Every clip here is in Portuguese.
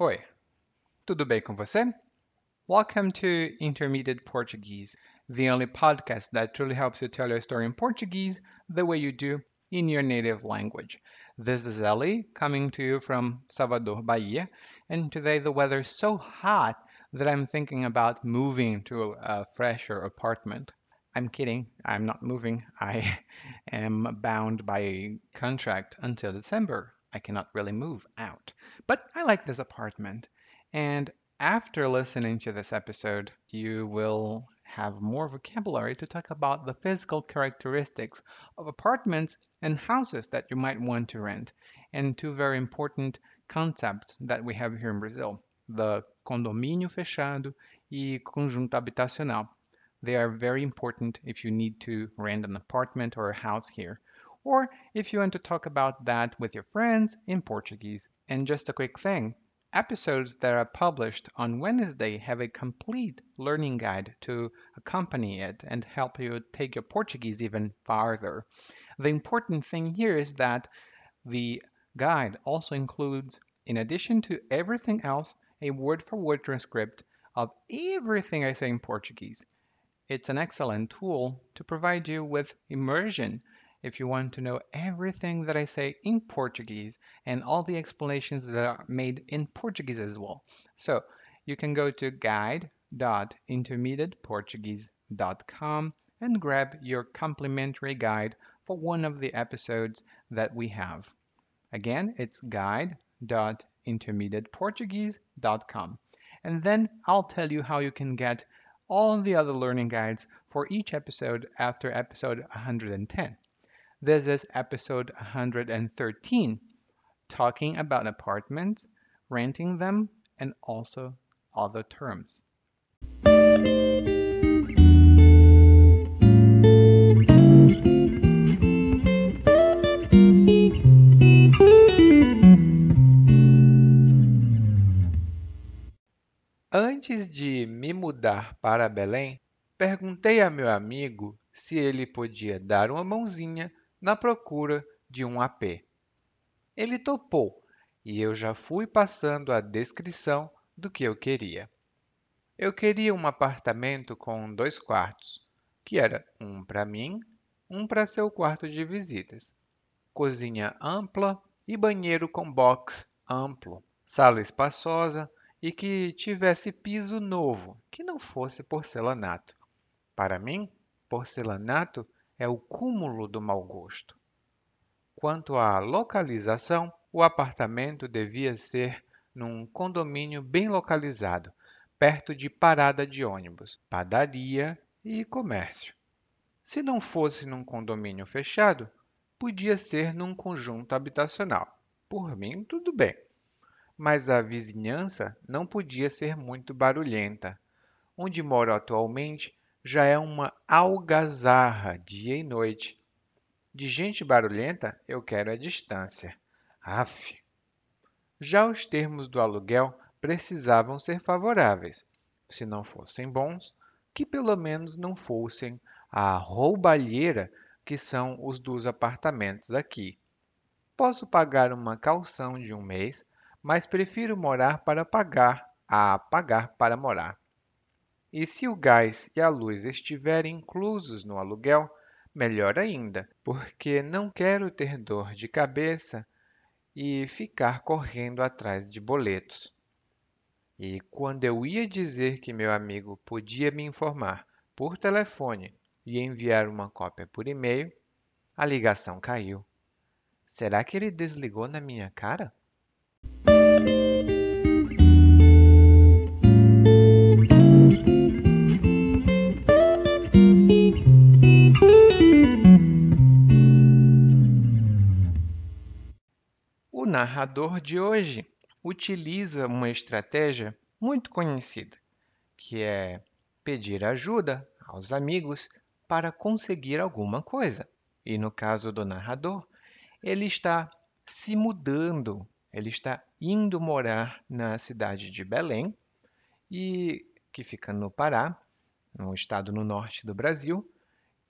Oi, tudo bem com você? Welcome to Intermediate Portuguese, the only podcast that truly helps you tell your story in Portuguese the way you do in your native language. This is Ellie coming to you from Salvador, Bahia, and today the weather is so hot that I'm thinking about moving to a fresher apartment. I'm kidding, I'm not moving. I am bound by contract until December. I cannot really move out. But I like this apartment. And after listening to this episode, you will have more vocabulary to talk about the physical characteristics of apartments and houses that you might want to rent, and two very important concepts that we have here in Brazil the condomínio fechado e conjunto habitacional. They are very important if you need to rent an apartment or a house here, or if you want to talk about that with your friends in Portuguese. And just a quick thing episodes that are published on Wednesday have a complete learning guide to accompany it and help you take your Portuguese even farther. The important thing here is that the guide also includes, in addition to everything else, a word for word transcript of everything I say in Portuguese. It's an excellent tool to provide you with immersion if you want to know everything that I say in Portuguese and all the explanations that are made in Portuguese as well. So you can go to guide.intermediateportuguese.com and grab your complimentary guide for one of the episodes that we have. Again, it's guide.intermediateportuguese.com. And then I'll tell you how you can get all the other learning guides for each episode after episode 110. This is episode 113, talking about apartments, renting them, and also other terms. Antes de me mudar para Belém, perguntei a meu amigo se ele podia dar uma mãozinha na procura de um AP. Ele topou e eu já fui passando a descrição do que eu queria. Eu queria um apartamento com dois quartos, que era um para mim, um para seu quarto de visitas, cozinha ampla e banheiro com box amplo, sala espaçosa e que tivesse piso novo, que não fosse porcelanato. Para mim, porcelanato é o cúmulo do mau gosto. Quanto à localização, o apartamento devia ser num condomínio bem localizado, perto de parada de ônibus, padaria e comércio. Se não fosse num condomínio fechado, podia ser num conjunto habitacional. Por mim, tudo bem. Mas a vizinhança não podia ser muito barulhenta. Onde moro atualmente já é uma algazarra dia e noite. De gente barulhenta, eu quero a distância. Aff! Já os termos do aluguel precisavam ser favoráveis. Se não fossem bons, que pelo menos não fossem a roubalheira que são os dos apartamentos aqui. Posso pagar uma calção de um mês, mas prefiro morar para pagar a pagar para morar. E se o gás e a luz estiverem inclusos no aluguel, melhor ainda, porque não quero ter dor de cabeça e ficar correndo atrás de boletos. E quando eu ia dizer que meu amigo podia me informar por telefone e enviar uma cópia por e-mail, a ligação caiu. Será que ele desligou na minha cara? Narrador de hoje utiliza uma estratégia muito conhecida, que é pedir ajuda aos amigos para conseguir alguma coisa. E no caso do narrador, ele está se mudando, ele está indo morar na cidade de Belém, e que fica no Pará, um estado no norte do Brasil,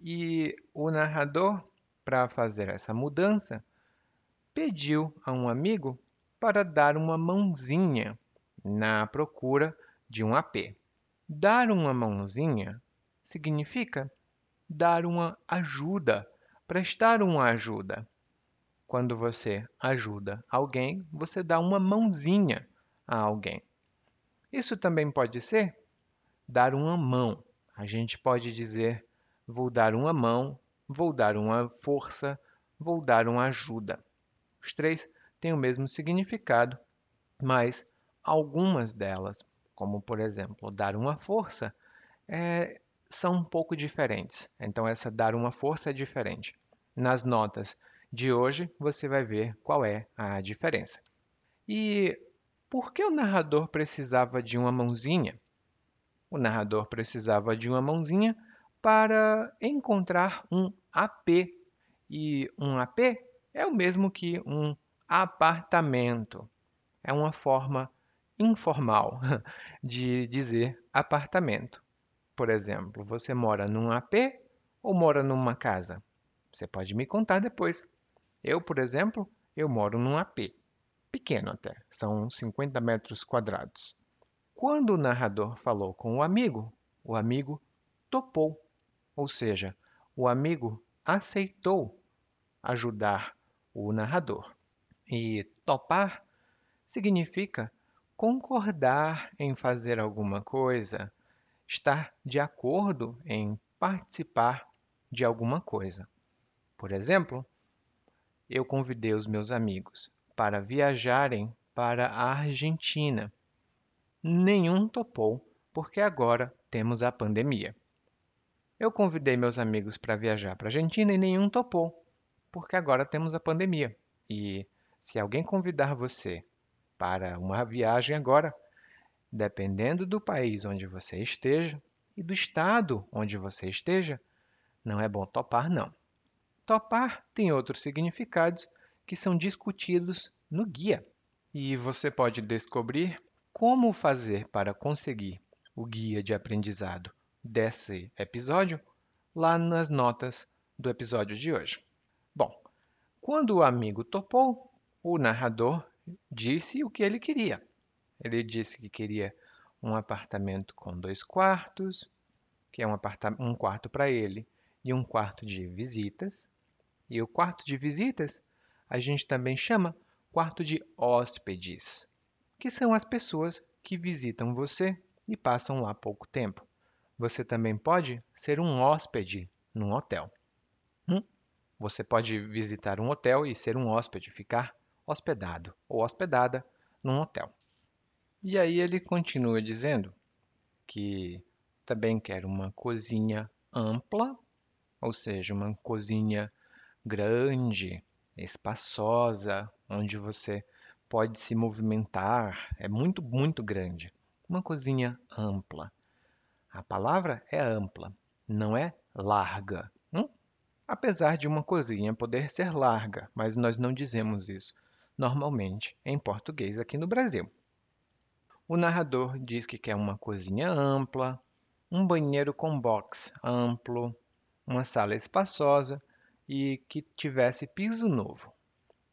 e o narrador, para fazer essa mudança, pediu a um amigo para dar uma mãozinha na procura de um AP. Dar uma mãozinha significa dar uma ajuda, prestar uma ajuda. Quando você ajuda alguém, você dá uma mãozinha a alguém. Isso também pode ser dar uma mão. A gente pode dizer vou dar uma mão, vou dar uma força, vou dar uma ajuda. Três têm o mesmo significado, mas algumas delas, como por exemplo dar uma força, é, são um pouco diferentes. Então, essa dar uma força é diferente. Nas notas de hoje, você vai ver qual é a diferença. E por que o narrador precisava de uma mãozinha? O narrador precisava de uma mãozinha para encontrar um AP. E um AP é o mesmo que um apartamento. É uma forma informal de dizer apartamento. Por exemplo, você mora num AP ou mora numa casa? Você pode me contar depois. Eu, por exemplo, eu moro num AP. Pequeno até, são 50 metros quadrados. Quando o narrador falou com o amigo, o amigo topou, ou seja, o amigo aceitou ajudar o narrador. E topar significa concordar em fazer alguma coisa, estar de acordo em participar de alguma coisa. Por exemplo, eu convidei os meus amigos para viajarem para a Argentina nenhum topou, porque agora temos a pandemia. Eu convidei meus amigos para viajar para a Argentina e nenhum topou, porque agora temos a pandemia. E se alguém convidar você para uma viagem agora, dependendo do país onde você esteja e do estado onde você esteja, não é bom topar, não. Topar tem outros significados que são discutidos no guia. E você pode descobrir como fazer para conseguir o guia de aprendizado desse episódio lá nas notas do episódio de hoje. Bom, quando o amigo topou, o narrador disse o que ele queria. Ele disse que queria um apartamento com dois quartos, que é um, um quarto para ele e um quarto de visitas. E o quarto de visitas a gente também chama quarto de hóspedes que são as pessoas que visitam você e passam lá pouco tempo. Você também pode ser um hóspede num hotel. Você pode visitar um hotel e ser um hóspede, ficar hospedado ou hospedada num hotel. E aí ele continua dizendo que também quer uma cozinha ampla, ou seja, uma cozinha grande, espaçosa, onde você pode se movimentar, é muito, muito grande. Uma cozinha ampla. A palavra é ampla, não é larga. Apesar de uma cozinha poder ser larga, mas nós não dizemos isso normalmente em português aqui no Brasil. O narrador diz que quer uma cozinha ampla, um banheiro com box amplo, uma sala espaçosa e que tivesse piso novo.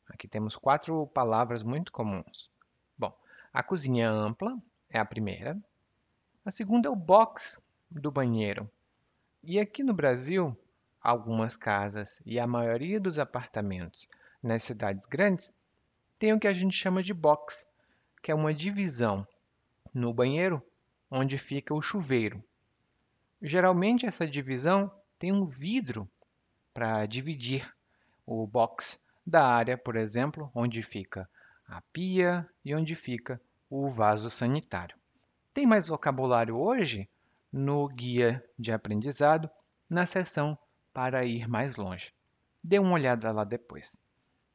Aqui temos quatro palavras muito comuns. Bom, a cozinha ampla é a primeira. A segunda é o box do banheiro. E aqui no Brasil, algumas casas e a maioria dos apartamentos nas cidades grandes tem o que a gente chama de box, que é uma divisão no banheiro onde fica o chuveiro. Geralmente essa divisão tem um vidro para dividir o box da área, por exemplo, onde fica a pia e onde fica o vaso sanitário. Tem mais vocabulário hoje no guia de aprendizado, na seção para ir mais longe. Dê uma olhada lá depois.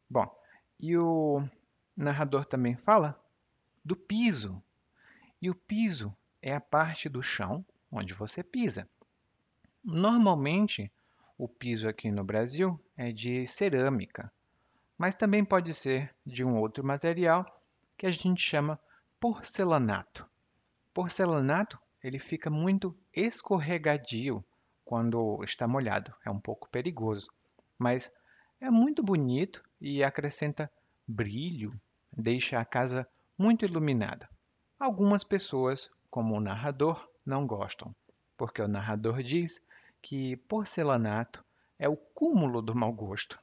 Bom, e o narrador também fala do piso. E o piso é a parte do chão onde você pisa. Normalmente, o piso aqui no Brasil é de cerâmica, mas também pode ser de um outro material que a gente chama porcelanato. Porcelanato ele fica muito escorregadio quando está molhado, é um pouco perigoso, mas é muito bonito e acrescenta brilho, deixa a casa muito iluminada. algumas pessoas, como o narrador, não gostam, porque o narrador diz que porcelanato é o cúmulo do mau gosto.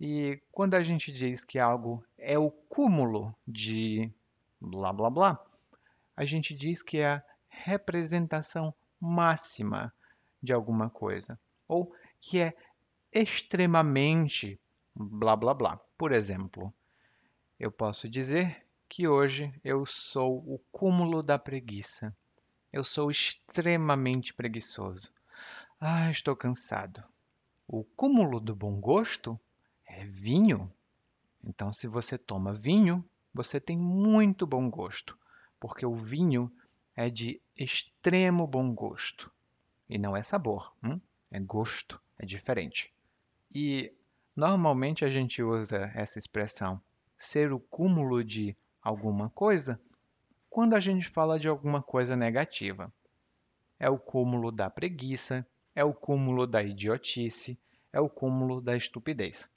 E quando a gente diz que algo é o cúmulo de blá blá blá, a gente diz que é a representação máxima de alguma coisa, ou que é extremamente blá blá blá. Por exemplo, eu posso dizer que hoje eu sou o cúmulo da preguiça. Eu sou extremamente preguiçoso. Ah, estou cansado. O cúmulo do bom gosto é vinho. Então, se você toma vinho, você tem muito bom gosto, porque o vinho é de extremo bom gosto. E não é sabor, hum? é gosto, é diferente. E normalmente a gente usa essa expressão ser o cúmulo de alguma coisa quando a gente fala de alguma coisa negativa. É o cúmulo da preguiça, é o cúmulo da idiotice, é o cúmulo da estupidez.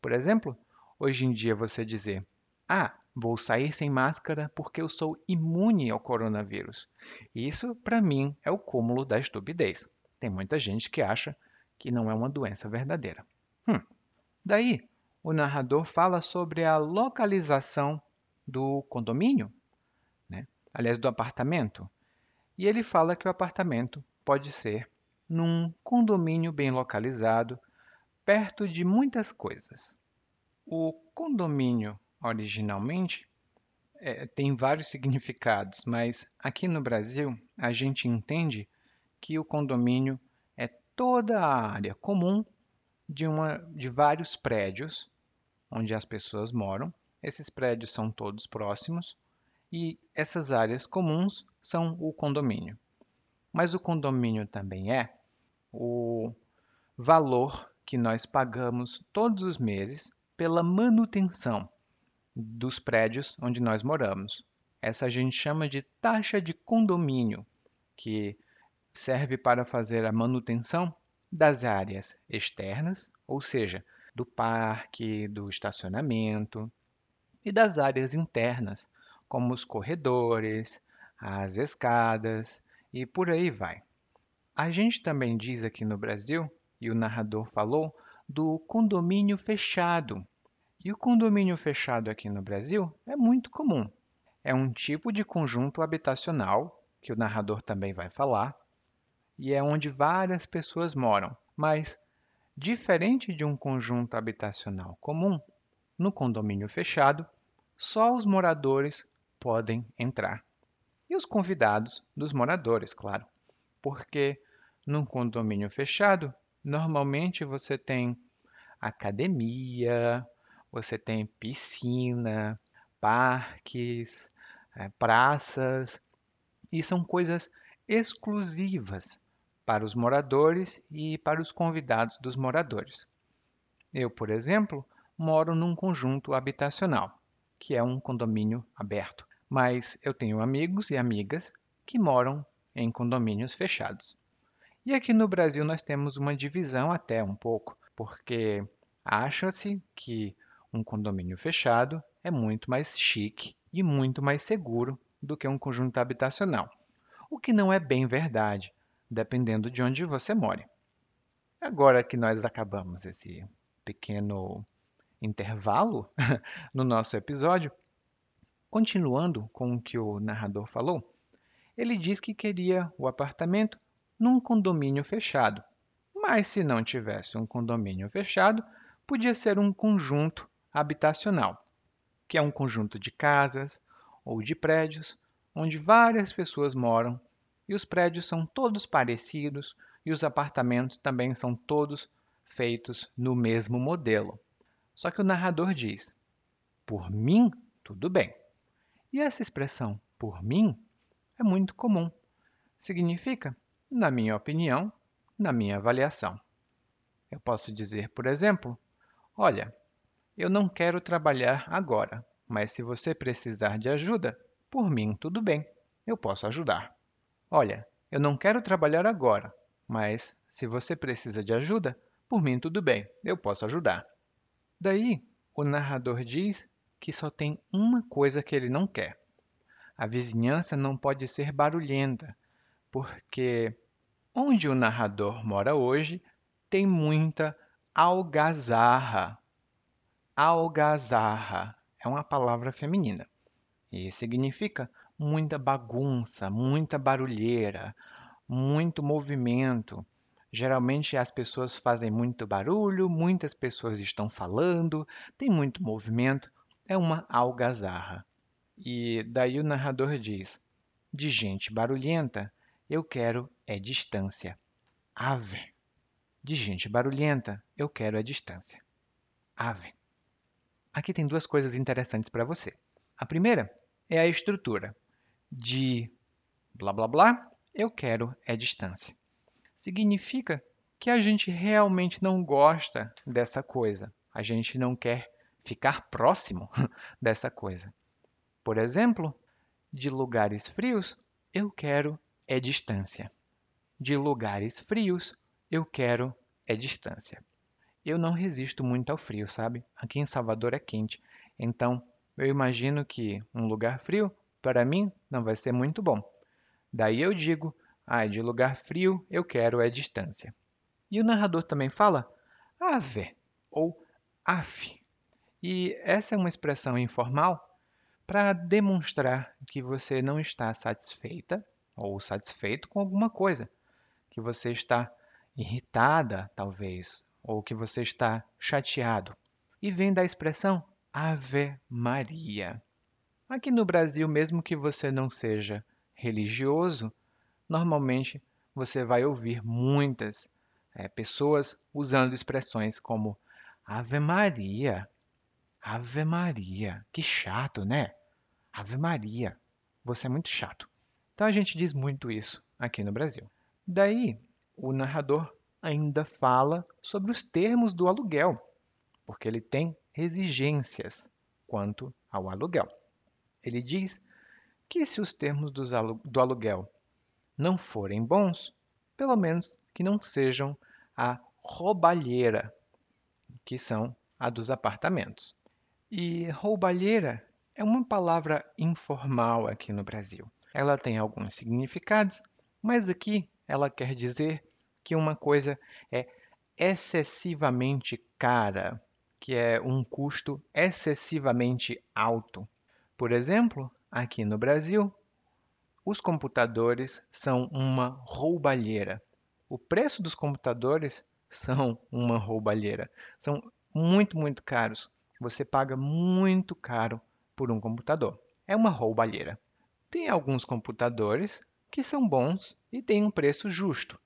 Por exemplo, hoje em dia você dizer: Ah, vou sair sem máscara porque eu sou imune ao coronavírus. Isso, para mim, é o cúmulo da estupidez. Tem muita gente que acha que não é uma doença verdadeira. Hum. Daí, o narrador fala sobre a localização do condomínio, né? aliás, do apartamento. E ele fala que o apartamento pode ser num condomínio bem localizado, perto de muitas coisas. O condomínio, originalmente, é, tem vários significados, mas aqui no Brasil a gente entende que o condomínio é toda a área comum de, uma, de vários prédios onde as pessoas moram. Esses prédios são todos próximos e essas áreas comuns são o condomínio. Mas o condomínio também é o valor que nós pagamos todos os meses pela manutenção dos prédios onde nós moramos. Essa a gente chama de taxa de condomínio, que serve para fazer a manutenção das áreas externas, ou seja, do parque, do estacionamento, e das áreas internas, como os corredores, as escadas e por aí vai. A gente também diz aqui no Brasil, e o narrador falou, do condomínio fechado. E o condomínio fechado aqui no Brasil é muito comum. É um tipo de conjunto habitacional, que o narrador também vai falar, e é onde várias pessoas moram. Mas, diferente de um conjunto habitacional comum, no condomínio fechado, só os moradores podem entrar. E os convidados dos moradores, claro. Porque num condomínio fechado, normalmente você tem academia, você tem piscina, parques, é, praças, e são coisas exclusivas para os moradores e para os convidados dos moradores. Eu, por exemplo, moro num conjunto habitacional, que é um condomínio aberto, mas eu tenho amigos e amigas que moram em condomínios fechados. E aqui no Brasil nós temos uma divisão até um pouco, porque acha-se que um condomínio fechado é muito mais chique e muito mais seguro do que um conjunto habitacional, o que não é bem verdade, dependendo de onde você mora. Agora que nós acabamos esse pequeno intervalo no nosso episódio, continuando com o que o narrador falou, ele diz que queria o apartamento num condomínio fechado. Mas se não tivesse um condomínio fechado, podia ser um conjunto habitacional, que é um conjunto de casas ou de prédios onde várias pessoas moram e os prédios são todos parecidos e os apartamentos também são todos feitos no mesmo modelo. Só que o narrador diz: por mim, tudo bem. E essa expressão por mim é muito comum. Significa na minha opinião, na minha avaliação. Eu posso dizer, por exemplo, olha, eu não quero trabalhar agora, mas se você precisar de ajuda, por mim tudo bem, eu posso ajudar. Olha, eu não quero trabalhar agora, mas se você precisa de ajuda, por mim tudo bem, eu posso ajudar. Daí, o narrador diz que só tem uma coisa que ele não quer. a vizinhança não pode ser barulhenta, porque onde o narrador mora hoje tem muita algazarra. Algazarra é uma palavra feminina e significa muita bagunça, muita barulheira, muito movimento. Geralmente as pessoas fazem muito barulho, muitas pessoas estão falando, tem muito movimento, é uma algazarra. E daí o narrador diz: De gente barulhenta, eu quero é distância. Ave. De gente barulhenta, eu quero é distância. Ave. Aqui tem duas coisas interessantes para você. A primeira é a estrutura. De blá blá blá, eu quero é distância. Significa que a gente realmente não gosta dessa coisa. A gente não quer ficar próximo dessa coisa. Por exemplo, de lugares frios, eu quero é distância. De lugares frios, eu quero é distância. Eu não resisto muito ao frio, sabe? Aqui em Salvador é quente, então eu imagino que um lugar frio, para mim, não vai ser muito bom. Daí eu digo, ah, de lugar frio eu quero é distância. E o narrador também fala ave ou af. E essa é uma expressão informal para demonstrar que você não está satisfeita ou satisfeito com alguma coisa, que você está irritada, talvez, ou que você está chateado. E vem da expressão Ave Maria. Aqui no Brasil, mesmo que você não seja religioso, normalmente você vai ouvir muitas é, pessoas usando expressões como Ave Maria. Ave Maria. Que chato, né? Ave Maria, você é muito chato. Então a gente diz muito isso aqui no Brasil. Daí, o narrador ainda fala sobre os termos do aluguel, porque ele tem exigências quanto ao aluguel. Ele diz que se os termos do aluguel não forem bons, pelo menos que não sejam a roubalheira, que são a dos apartamentos. E roubalheira é uma palavra informal aqui no Brasil. Ela tem alguns significados, mas aqui ela quer dizer que uma coisa é excessivamente cara, que é um custo excessivamente alto. Por exemplo, aqui no Brasil, os computadores são uma roubalheira. O preço dos computadores são uma roubalheira. São muito, muito caros. Você paga muito caro por um computador. É uma roubalheira. Tem alguns computadores que são bons e têm um preço justo,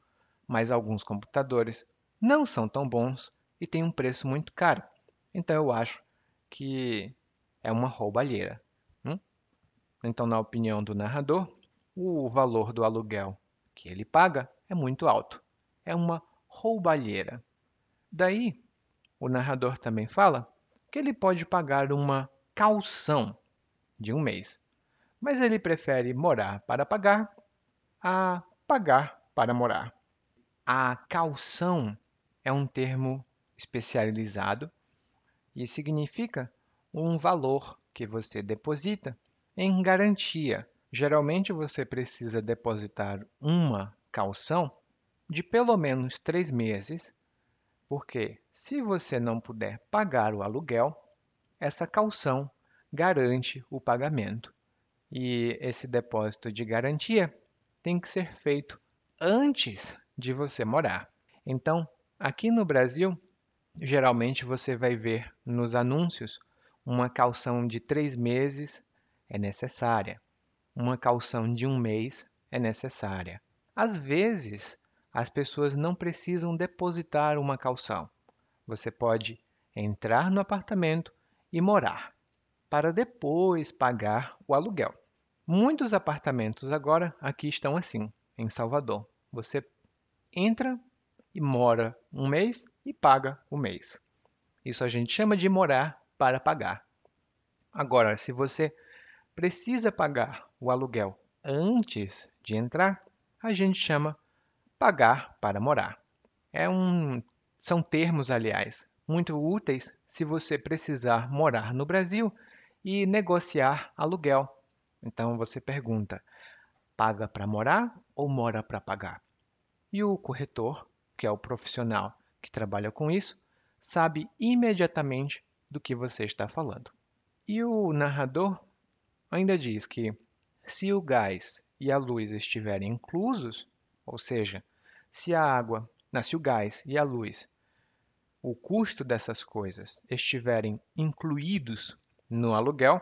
mas alguns computadores não são tão bons e têm um preço muito caro. Então eu acho que é uma roubalheira. Hum? Então, na opinião do narrador, o valor do aluguel que ele paga é muito alto. É uma roubalheira. Daí, o narrador também fala que ele pode pagar uma calção de um mês, mas ele prefere morar para pagar a pagar para morar. A calção é um termo especializado e significa um valor que você deposita em garantia. Geralmente você precisa depositar uma calção de pelo menos três meses, porque se você não puder pagar o aluguel, essa calção garante o pagamento. E esse depósito de garantia tem que ser feito antes de você morar. Então, aqui no Brasil, geralmente você vai ver nos anúncios uma calção de três meses é necessária, uma calção de um mês é necessária. Às vezes, as pessoas não precisam depositar uma calção. Você pode entrar no apartamento e morar, para depois pagar o aluguel. Muitos apartamentos agora aqui estão assim, em Salvador. Você entra e mora um mês e paga o mês. Isso a gente chama de morar para pagar. Agora, se você precisa pagar o aluguel antes de entrar, a gente chama pagar para morar. É um, são termos, aliás, muito úteis se você precisar morar no Brasil e negociar aluguel. Então você pergunta: paga para morar ou mora para pagar? E o corretor, que é o profissional que trabalha com isso, sabe imediatamente do que você está falando. E o narrador ainda diz que se o gás e a luz estiverem inclusos, ou seja, se a água, se o gás e a luz, o custo dessas coisas estiverem incluídos no aluguel,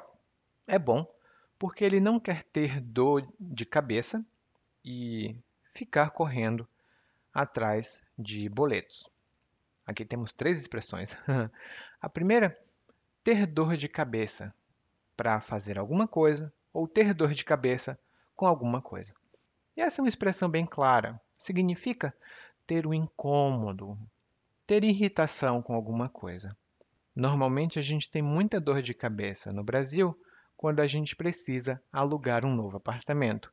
é bom, porque ele não quer ter dor de cabeça e ficar correndo atrás de boletos. Aqui temos três expressões. A primeira, ter dor de cabeça para fazer alguma coisa ou ter dor de cabeça com alguma coisa. E essa é uma expressão bem clara. Significa ter um incômodo, ter irritação com alguma coisa. Normalmente a gente tem muita dor de cabeça no Brasil quando a gente precisa alugar um novo apartamento.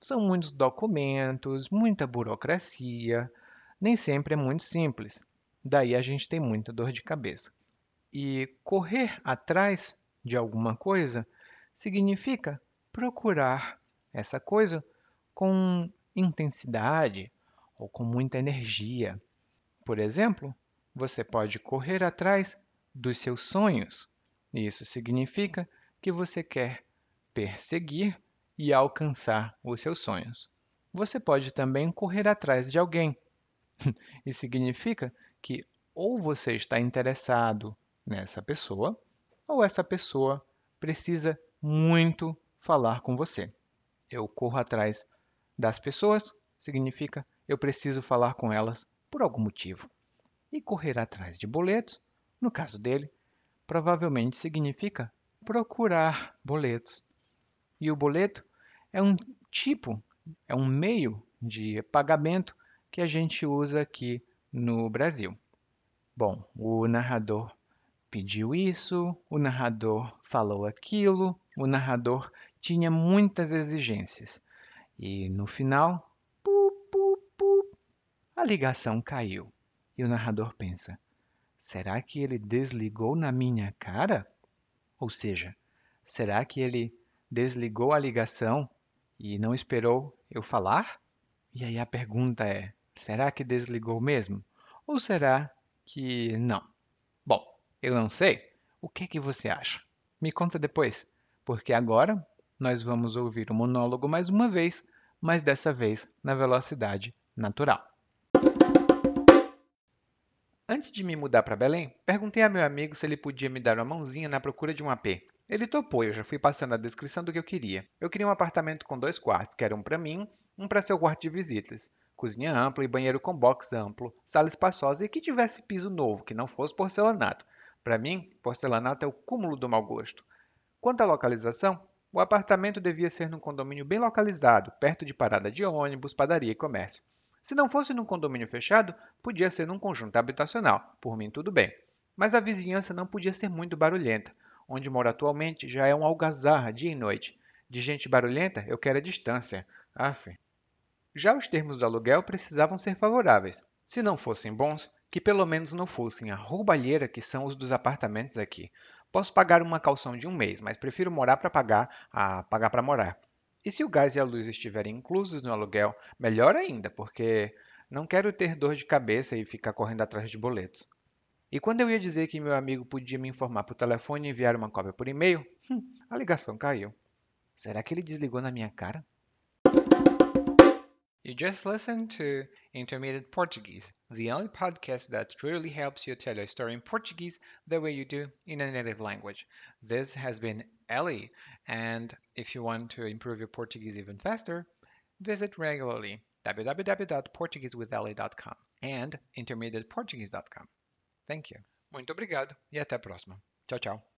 São muitos documentos, muita burocracia, nem sempre é muito simples. Daí a gente tem muita dor de cabeça. E correr atrás de alguma coisa significa procurar essa coisa com intensidade ou com muita energia. Por exemplo, você pode correr atrás dos seus sonhos. Isso significa que você quer perseguir e alcançar os seus sonhos. Você pode também correr atrás de alguém. Isso significa que ou você está interessado nessa pessoa, ou essa pessoa precisa muito falar com você. Eu corro atrás das pessoas significa eu preciso falar com elas por algum motivo. E correr atrás de boletos, no caso dele, provavelmente significa procurar boletos. E o boleto é um tipo, é um meio de pagamento que a gente usa aqui no Brasil. Bom, o narrador pediu isso, o narrador falou aquilo, o narrador tinha muitas exigências. E no final, pu, pu, pu, a ligação caiu. E o narrador pensa: será que ele desligou na minha cara? Ou seja, será que ele desligou a ligação e não esperou eu falar? E aí a pergunta é: será que desligou mesmo? Ou será que não? Bom, eu não sei. O que, que você acha? Me conta depois, porque agora nós vamos ouvir o monólogo mais uma vez, mas dessa vez na velocidade natural. Antes de me mudar para Belém, perguntei a meu amigo se ele podia me dar uma mãozinha na procura de um AP. Ele topou, eu já fui passando a descrição do que eu queria. Eu queria um apartamento com dois quartos, que era um para mim, um para seu quarto de visitas. Cozinha ampla e banheiro com box amplo, sala espaçosa e que tivesse piso novo, que não fosse porcelanato. Para mim, porcelanato é o cúmulo do mau gosto. Quanto à localização, o apartamento devia ser num condomínio bem localizado, perto de parada de ônibus, padaria e comércio. Se não fosse num condomínio fechado, podia ser num conjunto habitacional. Por mim, tudo bem. Mas a vizinhança não podia ser muito barulhenta. Onde moro atualmente já é um algazarra dia e noite. De gente barulhenta, eu quero a distância. Aff. Já os termos do aluguel precisavam ser favoráveis. Se não fossem bons, que pelo menos não fossem a roubalheira que são os dos apartamentos aqui. Posso pagar uma calção de um mês, mas prefiro morar para pagar a pagar para morar. E se o gás e a luz estiverem inclusos no aluguel, melhor ainda, porque não quero ter dor de cabeça e ficar correndo atrás de boletos. E quando eu ia dizer que meu amigo podia me informar por telefone e enviar uma cópia por e-mail, hum, a ligação caiu. Será que ele desligou na minha cara? You just listened to Intermediate Portuguese, the only podcast that truly helps you tell a story in Portuguese the way you do in a native language. This has been Ellie, and if you want to improve your Portuguese even faster, visit regularly www.portuguesewithellie.com and intermediateportuguese.com. Thank you. Muito obrigado e até a próxima. Tchau, tchau.